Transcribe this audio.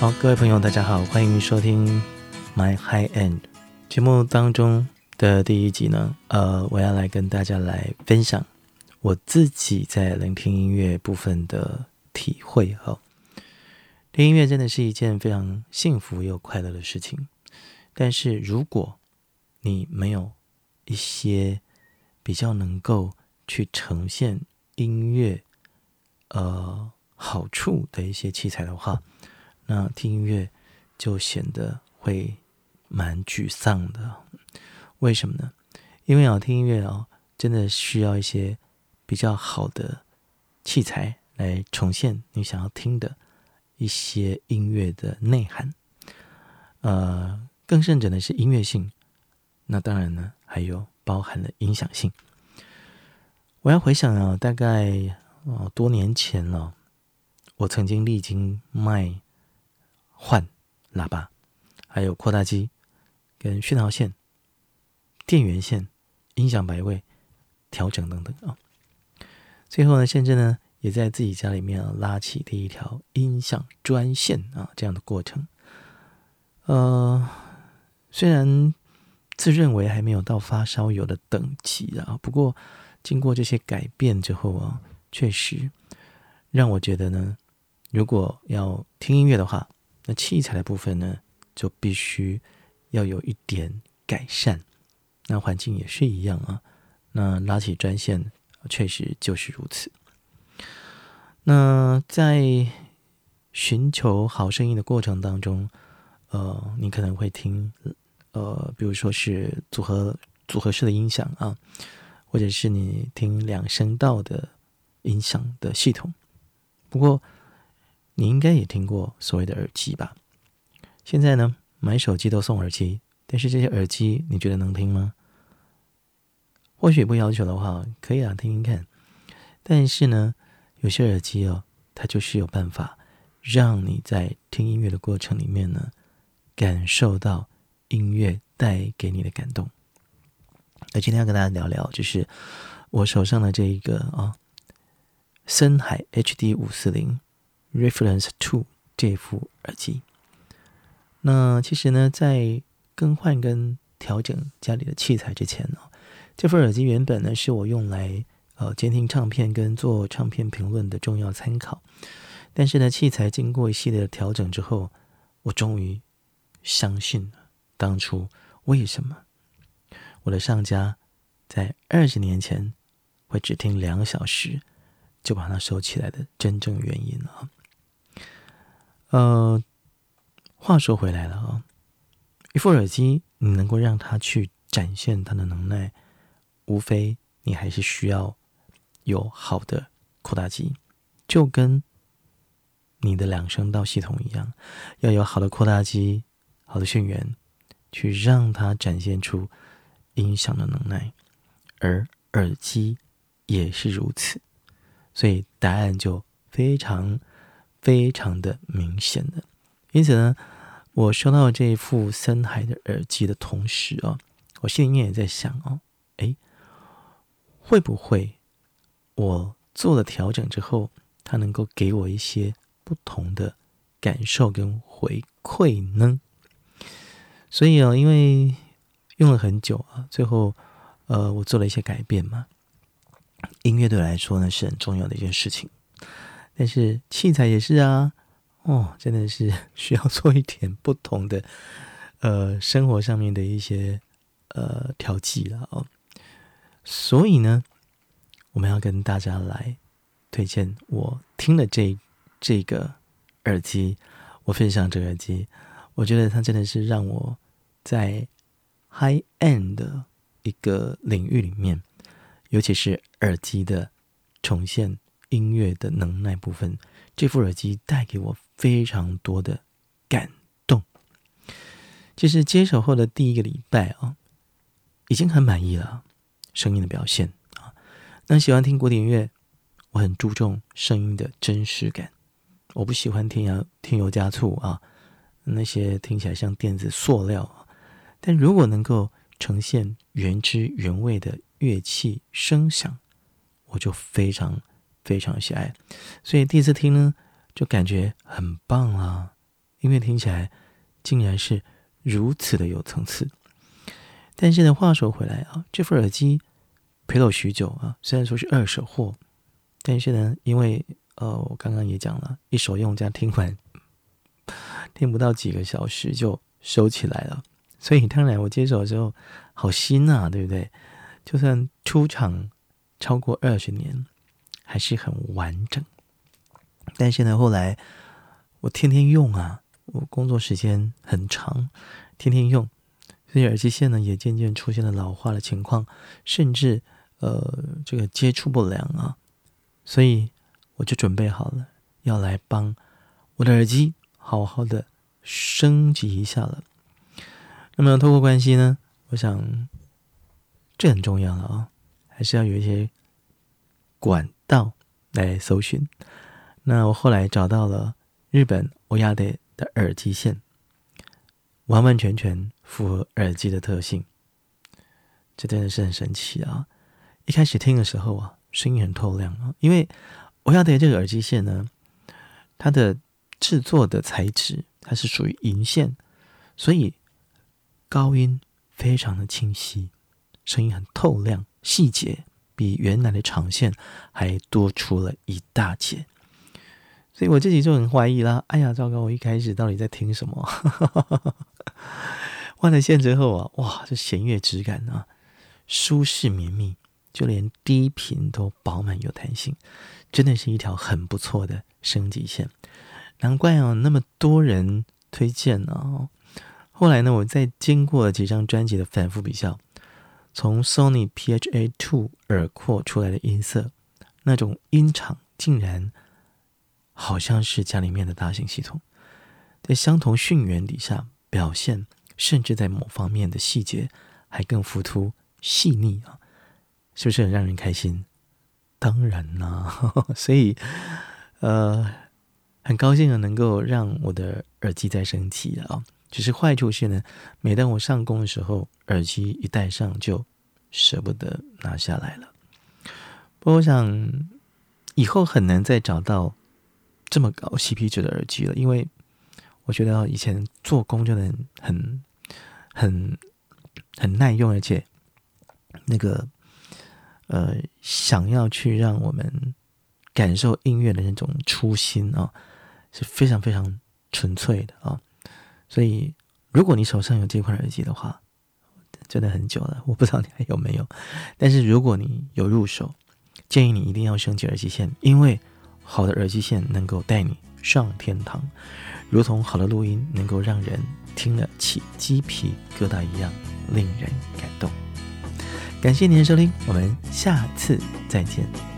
好，各位朋友，大家好，欢迎收听《My High End》节目当中的第一集呢。呃，我要来跟大家来分享我自己在聆听音乐部分的体会。哈，听音乐真的是一件非常幸福又快乐的事情。但是如果你没有一些比较能够去呈现音乐呃好处的一些器材的话，那听音乐就显得会蛮沮丧的，为什么呢？因为啊，听音乐啊，真的需要一些比较好的器材来重现你想要听的一些音乐的内涵。呃，更甚者呢是音乐性，那当然呢还有包含了影响性。我要回想啊，大概哦多年前了，我曾经历经卖。换喇叭，还有扩大机、跟讯号线、电源线、音响摆位、调整等等啊。最后呢，甚至呢，也在自己家里面啊拉起第一条音响专线啊，这样的过程。呃，虽然自认为还没有到发烧友的等级啊，不过经过这些改变之后啊，确实让我觉得呢，如果要听音乐的话。那器材的部分呢，就必须要有一点改善。那环境也是一样啊。那拉起专线，确实就是如此。那在寻求好声音的过程当中，呃，你可能会听，呃，比如说是组合组合式的音响啊，或者是你听两声道的音响的系统。不过，你应该也听过所谓的耳机吧？现在呢，买手机都送耳机，但是这些耳机你觉得能听吗？或许不要求的话，可以啊，听听看。但是呢，有些耳机哦，它就是有办法让你在听音乐的过程里面呢，感受到音乐带给你的感动。那今天要跟大家聊聊，就是我手上的这一个啊，森海 HD 五四零。Reference to 这副耳机，那其实呢，在更换跟调整家里的器材之前呢，这副耳机原本呢是我用来呃监听唱片跟做唱片评论的重要参考。但是呢，器材经过一系列的调整之后，我终于相信了当初为什么我的上家在二十年前会只听两小时就把它收起来的真正原因了。呃，话说回来了啊，一副耳机你能够让它去展现它的能耐，无非你还是需要有好的扩大机，就跟你的两声道系统一样，要有好的扩大机、好的讯源，去让它展现出音响的能耐，而耳机也是如此，所以答案就非常。非常的明显的，因此呢，我收到这副森海的耳机的同时啊，我心里面也在想哦，哎，会不会我做了调整之后，它能够给我一些不同的感受跟回馈呢？所以啊，因为用了很久啊，最后呃，我做了一些改变嘛。音乐对我来说呢，是很重要的一件事情。但是器材也是啊，哦，真的是 需要做一点不同的，呃，生活上面的一些呃调剂了哦。所以呢，我们要跟大家来推荐我听了这这个耳机，我分享这个耳机，我觉得它真的是让我在 high end 的一个领域里面，尤其是耳机的重现。音乐的能耐部分，这副耳机带给我非常多的感动。其实接手后的第一个礼拜啊，已经很满意了，声音的表现啊。那喜欢听古典乐，我很注重声音的真实感，我不喜欢添油添油加醋啊，那些听起来像电子塑料啊。但如果能够呈现原汁原味的乐器声响，我就非常。非常喜爱，所以第一次听呢，就感觉很棒啊！音乐听起来竟然是如此的有层次。但是呢，话说回来啊，这副耳机陪了我许久啊，虽然说是二手货，但是呢，因为呃，我刚刚也讲了，一手用家听完 听不到几个小时就收起来了，所以当然我接手的时候好新啊，对不对？就算出厂超过二十年，还是很完整。但是呢，后来我天天用啊，我工作时间很长，天天用，所以耳机线呢也渐渐出现了老化的情况，甚至呃这个接触不良啊，所以我就准备好了要来帮我的耳机好好的升级一下了。那么透过关系呢，我想这很重要了啊，还是要有一些管道来搜寻。那我后来找到了日本欧亚德的耳机线，完完全全符合耳机的特性，这真的是很神奇啊！一开始听的时候啊，声音很透亮啊，因为欧亚德这个耳机线呢，它的制作的材质它是属于银线，所以高音非常的清晰，声音很透亮，细节比原来的长线还多出了一大截。所以我自己就很怀疑啦。哎呀，糟糕！我一开始到底在听什么？换了线之后啊，哇，这弦乐质感啊，舒适绵密，就连低频都饱满有弹性，真的是一条很不错的升级线。难怪哦，那么多人推荐呢。后来呢，我在经过几张专辑的反复比较，从 Sony PHA Two 耳廓出来的音色，那种音场竟然。好像是家里面的大型系统，在相同讯源底下表现，甚至在某方面的细节还更浮凸细腻啊，是不是很让人开心？当然啦，所以呃，很高兴啊，能够让我的耳机再升级啊。只是坏处是呢，每当我上工的时候，耳机一戴上就舍不得拿下来了。不过我想以后很难再找到。这么高 CP 值的耳机了，因为我觉得以前做工就能很很很耐用，而且那个呃想要去让我们感受音乐的那种初心啊，是非常非常纯粹的啊。所以如果你手上有这款耳机的话，真的很久了，我不知道你还有没有。但是如果你有入手，建议你一定要升级耳机线，因为。好的耳机线能够带你上天堂，如同好的录音能够让人听了起鸡皮疙瘩一样，令人感动。感谢您的收听，我们下次再见。